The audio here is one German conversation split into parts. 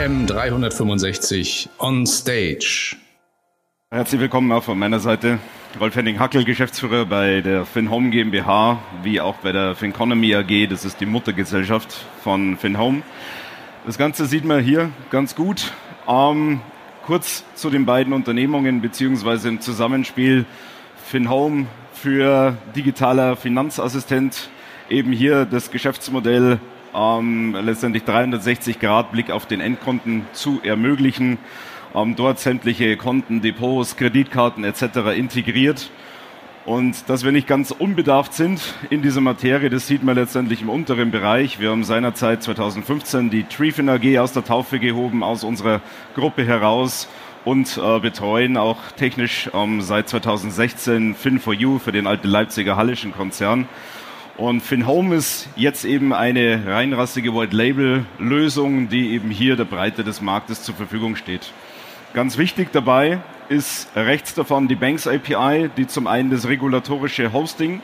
AM 365 on Stage. Herzlich willkommen auch von meiner Seite. Rolf Henning Hackel, Geschäftsführer bei der FinHome GmbH, wie auch bei der FinConomy AG. Das ist die Muttergesellschaft von FinHome. Das Ganze sieht man hier ganz gut. Ähm, kurz zu den beiden Unternehmungen beziehungsweise im Zusammenspiel FinHome für digitaler Finanzassistent. Eben hier das Geschäftsmodell ähm, letztendlich 360 Grad Blick auf den Endkunden zu ermöglichen. Ähm, dort sämtliche Konten, Depots, Kreditkarten etc. integriert. Und dass wir nicht ganz unbedarft sind in dieser Materie, das sieht man letztendlich im unteren Bereich. Wir haben seinerzeit 2015 die Trifin AG aus der Taufe gehoben, aus unserer Gruppe heraus und äh, betreuen auch technisch ähm, seit 2016 Fin4U für den alten Leipziger Hallischen Konzern. Und FinHome ist jetzt eben eine reinrassige White-Label-Lösung, die eben hier der Breite des Marktes zur Verfügung steht. Ganz wichtig dabei ist rechts davon die Banks API, die zum einen das regulatorische Hosting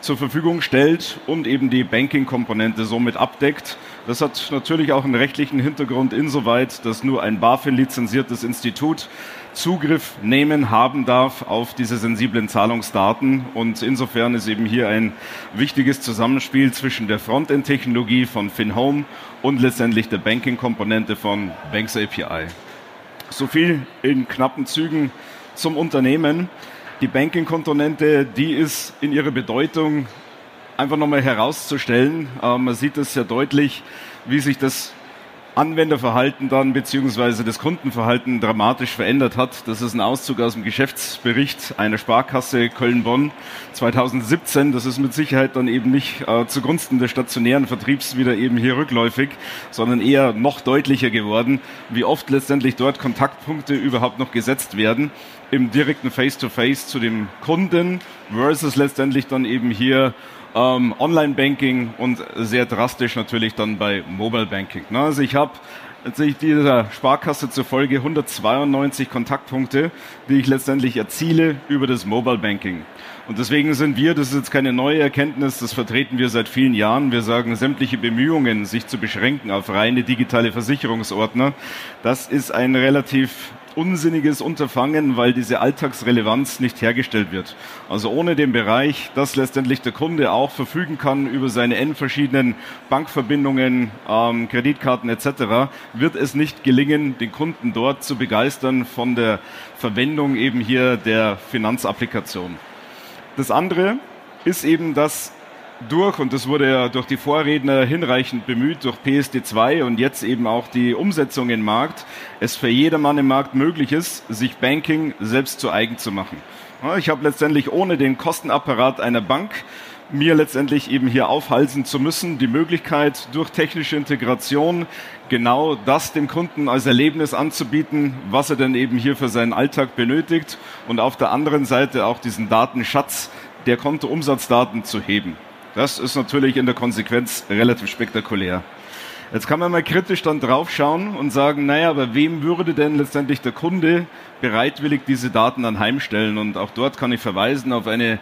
zur Verfügung stellt und eben die Banking-Komponente somit abdeckt. Das hat natürlich auch einen rechtlichen Hintergrund insoweit, dass nur ein BaFin-lizenziertes Institut Zugriff nehmen, haben darf auf diese sensiblen Zahlungsdaten. Und insofern ist eben hier ein wichtiges Zusammenspiel zwischen der Frontend-Technologie von FinHome und letztendlich der Banking-Komponente von Banks API. So viel in knappen Zügen zum Unternehmen. Die Banking-Komponente, die ist in ihrer Bedeutung einfach nochmal herauszustellen. Äh, man sieht es sehr deutlich, wie sich das Anwenderverhalten dann beziehungsweise das Kundenverhalten dramatisch verändert hat. Das ist ein Auszug aus dem Geschäftsbericht einer Sparkasse Köln-Bonn 2017. Das ist mit Sicherheit dann eben nicht äh, zugunsten des stationären Vertriebs wieder eben hier rückläufig, sondern eher noch deutlicher geworden, wie oft letztendlich dort Kontaktpunkte überhaupt noch gesetzt werden im direkten Face-to-Face -face zu dem Kunden versus letztendlich dann eben hier ähm, Online-Banking und sehr drastisch natürlich dann bei Mobile-Banking. Ne? Also ich habe letztendlich dieser Sparkasse zufolge 192 Kontaktpunkte, die ich letztendlich erziele über das Mobile Banking. Und deswegen sind wir, das ist jetzt keine neue Erkenntnis, das vertreten wir seit vielen Jahren. Wir sagen, sämtliche Bemühungen, sich zu beschränken auf reine digitale Versicherungsordner, das ist ein relativ unsinniges Unterfangen, weil diese Alltagsrelevanz nicht hergestellt wird. Also ohne den Bereich, dass letztendlich der Kunde auch verfügen kann über seine n verschiedenen Bankverbindungen, ähm, Kreditkarten etc., wird es nicht gelingen, den Kunden dort zu begeistern von der Verwendung eben hier der Finanzapplikation. Das andere ist eben, dass durch, und das wurde ja durch die Vorredner hinreichend bemüht, durch PSD2 und jetzt eben auch die Umsetzung im Markt, es für jedermann im Markt möglich ist, sich Banking selbst zu eigen zu machen. Ich habe letztendlich ohne den Kostenapparat einer Bank mir letztendlich eben hier aufhalten zu müssen, die Möglichkeit durch technische Integration genau das dem Kunden als Erlebnis anzubieten, was er denn eben hier für seinen Alltag benötigt und auf der anderen Seite auch diesen Datenschatz der Kontoumsatzdaten zu heben. Das ist natürlich in der Konsequenz relativ spektakulär. Jetzt kann man mal kritisch dann draufschauen und sagen, naja, aber wem würde denn letztendlich der Kunde bereitwillig diese Daten anheimstellen? Und auch dort kann ich verweisen auf eine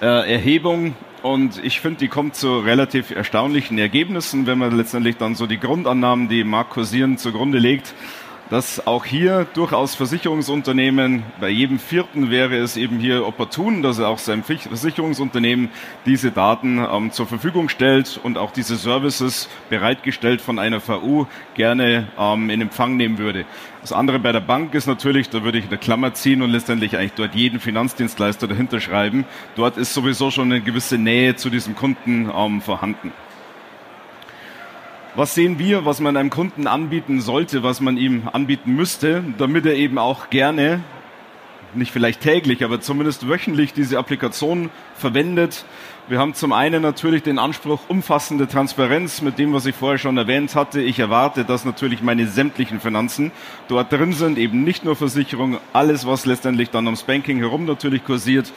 äh, Erhebung. Und ich finde, die kommt zu relativ erstaunlichen Ergebnissen, wenn man letztendlich dann so die Grundannahmen, die im Markt kursieren, zugrunde legt dass auch hier durchaus Versicherungsunternehmen, bei jedem vierten wäre es eben hier opportun, dass er auch seinem Versicherungsunternehmen diese Daten ähm, zur Verfügung stellt und auch diese Services bereitgestellt von einer VU gerne ähm, in Empfang nehmen würde. Das andere bei der Bank ist natürlich, da würde ich eine Klammer ziehen und letztendlich eigentlich dort jeden Finanzdienstleister dahinter schreiben. Dort ist sowieso schon eine gewisse Nähe zu diesem Kunden ähm, vorhanden. Was sehen wir, was man einem Kunden anbieten sollte, was man ihm anbieten müsste, damit er eben auch gerne, nicht vielleicht täglich, aber zumindest wöchentlich diese Applikation verwendet? Wir haben zum einen natürlich den Anspruch umfassende Transparenz mit dem, was ich vorher schon erwähnt hatte. Ich erwarte, dass natürlich meine sämtlichen Finanzen dort drin sind, eben nicht nur Versicherung, alles, was letztendlich dann ums Banking herum natürlich kursiert.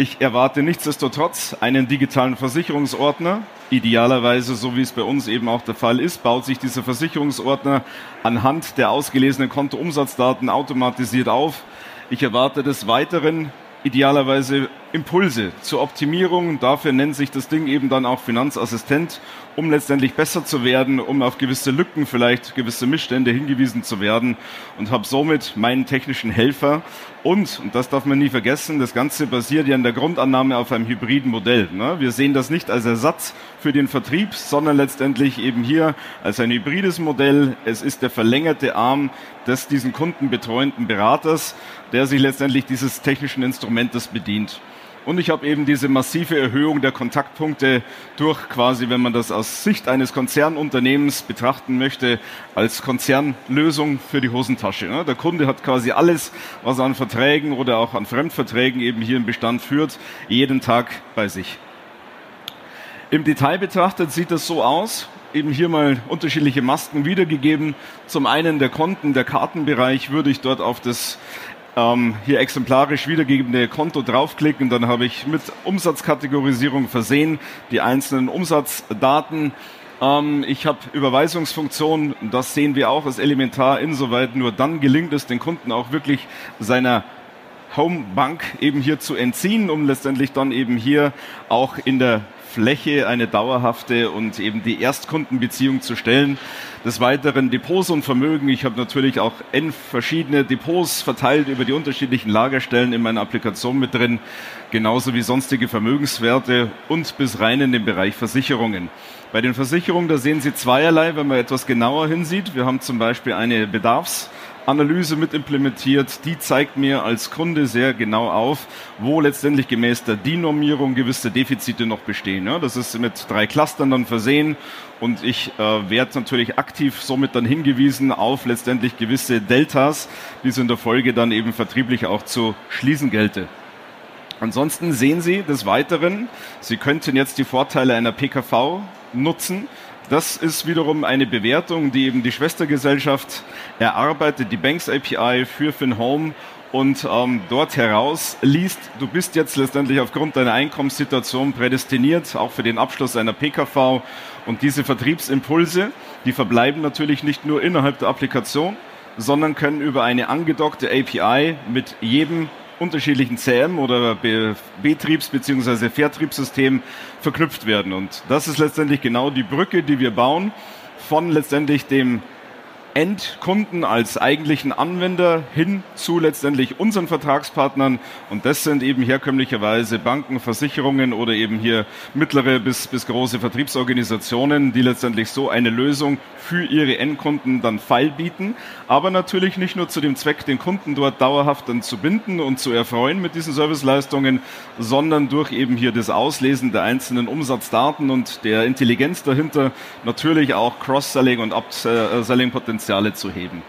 Ich erwarte nichtsdestotrotz einen digitalen Versicherungsordner. Idealerweise, so wie es bei uns eben auch der Fall ist, baut sich dieser Versicherungsordner anhand der ausgelesenen Kontoumsatzdaten automatisiert auf. Ich erwarte des Weiteren idealerweise Impulse zur Optimierung. Dafür nennt sich das Ding eben dann auch Finanzassistent, um letztendlich besser zu werden, um auf gewisse Lücken, vielleicht gewisse Missstände hingewiesen zu werden und habe somit meinen technischen Helfer. Und, und das darf man nie vergessen, das Ganze basiert ja in der Grundannahme auf einem hybriden Modell. Ne? Wir sehen das nicht als Ersatz für den Vertrieb, sondern letztendlich eben hier als ein hybrides Modell. Es ist der verlängerte Arm des diesen kundenbetreuenden Beraters, der sich letztendlich dieses technischen Instrumentes bedient. Und ich habe eben diese massive Erhöhung der Kontaktpunkte durch quasi, wenn man das aus Sicht eines Konzernunternehmens betrachten möchte, als Konzernlösung für die Hosentasche. Ne? Der Kunde hat quasi alles, was an Verträgen oder auch an Fremdverträgen eben hier im Bestand führt, jeden Tag bei sich. Im Detail betrachtet sieht das so aus, eben hier mal unterschiedliche Masken wiedergegeben. Zum einen der Konten, der Kartenbereich würde ich dort auf das ähm, hier exemplarisch wiedergegebene Konto draufklicken. Dann habe ich mit Umsatzkategorisierung versehen die einzelnen Umsatzdaten. Ähm, ich habe Überweisungsfunktionen, das sehen wir auch als elementar. Insoweit nur dann gelingt es den Kunden auch wirklich seiner Homebank eben hier zu entziehen, um letztendlich dann eben hier auch in der Fläche eine dauerhafte und eben die Erstkundenbeziehung zu stellen. Des Weiteren Depots und Vermögen. Ich habe natürlich auch n verschiedene Depots verteilt über die unterschiedlichen Lagerstellen in meiner Applikation mit drin, genauso wie sonstige Vermögenswerte und bis rein in den Bereich Versicherungen. Bei den Versicherungen, da sehen Sie zweierlei, wenn man etwas genauer hinsieht. Wir haben zum Beispiel eine Bedarfs- Analyse mit implementiert. Die zeigt mir als Kunde sehr genau auf, wo letztendlich gemäß der DIN-Normierung gewisse Defizite noch bestehen. Ja, das ist mit drei Clustern dann versehen und ich äh, werde natürlich aktiv somit dann hingewiesen auf letztendlich gewisse Deltas, die es in der Folge dann eben vertrieblich auch zu schließen gelte. Ansonsten sehen Sie des Weiteren, Sie könnten jetzt die Vorteile einer PKV nutzen. Das ist wiederum eine Bewertung, die eben die Schwestergesellschaft erarbeitet, die Banks API für FinHome und ähm, dort heraus liest, du bist jetzt letztendlich aufgrund deiner Einkommenssituation prädestiniert, auch für den Abschluss einer PKV. Und diese Vertriebsimpulse, die verbleiben natürlich nicht nur innerhalb der Applikation, sondern können über eine angedockte API mit jedem unterschiedlichen CM oder Betriebs- bzw. Vertriebssystem verknüpft werden. Und das ist letztendlich genau die Brücke, die wir bauen von letztendlich dem Endkunden als eigentlichen Anwender hin zu letztendlich unseren Vertragspartnern. Und das sind eben herkömmlicherweise Banken, Versicherungen oder eben hier mittlere bis, bis große Vertriebsorganisationen, die letztendlich so eine Lösung für ihre Endkunden dann feil bieten. Aber natürlich nicht nur zu dem Zweck, den Kunden dort dauerhaft dann zu binden und zu erfreuen mit diesen Serviceleistungen, sondern durch eben hier das Auslesen der einzelnen Umsatzdaten und der Intelligenz dahinter natürlich auch Cross-Selling und Upselling-Potenzial Potenziale zu heben.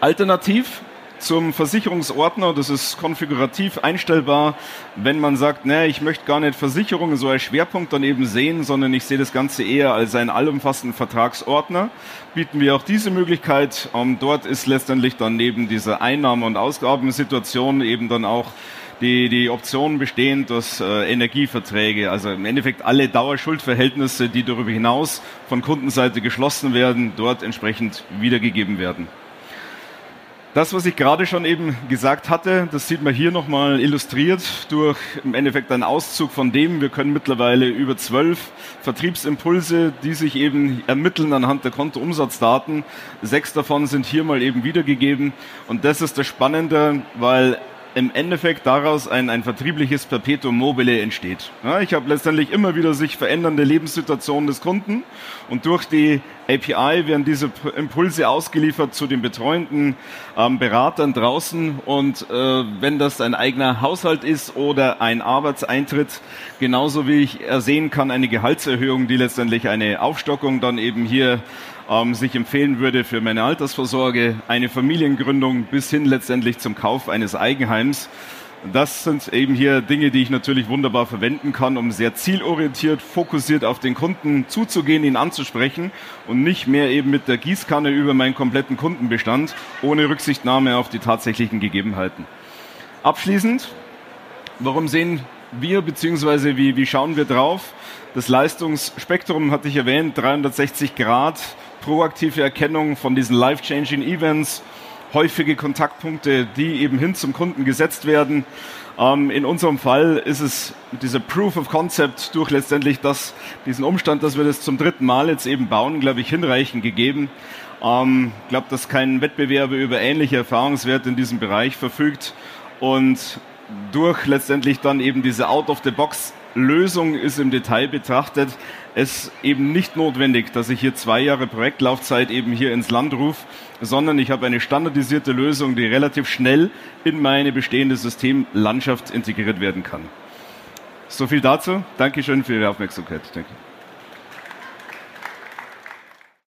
Alternativ zum Versicherungsordner, das ist konfigurativ einstellbar, wenn man sagt, nee, ich möchte gar nicht Versicherungen so als Schwerpunkt daneben sehen, sondern ich sehe das Ganze eher als einen allumfassenden Vertragsordner, bieten wir auch diese Möglichkeit. Ähm, dort ist letztendlich dann neben dieser Einnahme- und Ausgabensituation eben dann auch die, die Option bestehen dass äh, Energieverträge, also im Endeffekt alle Dauerschuldverhältnisse, die darüber hinaus von Kundenseite geschlossen werden, dort entsprechend wiedergegeben werden. Das, was ich gerade schon eben gesagt hatte, das sieht man hier nochmal illustriert durch im Endeffekt einen Auszug von dem. Wir können mittlerweile über zwölf Vertriebsimpulse, die sich eben ermitteln anhand der Kontoumsatzdaten. Sechs davon sind hier mal eben wiedergegeben. Und das ist das Spannende, weil im Endeffekt daraus ein, ein vertriebliches Perpetuum mobile entsteht. Ja, ich habe letztendlich immer wieder sich verändernde Lebenssituationen des Kunden und durch die API werden diese Impulse ausgeliefert zu den betreuenden ähm, Beratern draußen und äh, wenn das ein eigener Haushalt ist oder ein Arbeitseintritt, genauso wie ich ersehen kann, eine Gehaltserhöhung, die letztendlich eine Aufstockung dann eben hier ähm, sich empfehlen würde für meine Altersvorsorge, eine Familiengründung bis hin letztendlich zum Kauf eines Eigenheims. Das sind eben hier Dinge, die ich natürlich wunderbar verwenden kann, um sehr zielorientiert, fokussiert auf den Kunden zuzugehen, ihn anzusprechen und nicht mehr eben mit der Gießkanne über meinen kompletten Kundenbestand, ohne Rücksichtnahme auf die tatsächlichen Gegebenheiten. Abschließend, warum sehen wir bzw. Wie, wie schauen wir drauf? Das Leistungsspektrum hatte ich erwähnt, 360 Grad proaktive Erkennung von diesen life-changing Events häufige Kontaktpunkte, die eben hin zum Kunden gesetzt werden. Ähm, in unserem Fall ist es dieser Proof of Concept durch letztendlich das, diesen Umstand, dass wir das zum dritten Mal jetzt eben bauen, glaube ich, hinreichend gegeben. Ich ähm, glaube, dass kein Wettbewerber über ähnliche Erfahrungswerte in diesem Bereich verfügt und durch letztendlich dann eben diese Out-of-the-Box Lösung ist im Detail betrachtet es eben nicht notwendig, dass ich hier zwei Jahre Projektlaufzeit eben hier ins Land rufe, sondern ich habe eine standardisierte Lösung, die relativ schnell in meine bestehende Systemlandschaft integriert werden kann. So viel dazu. Dankeschön für Ihre Aufmerksamkeit. Danke.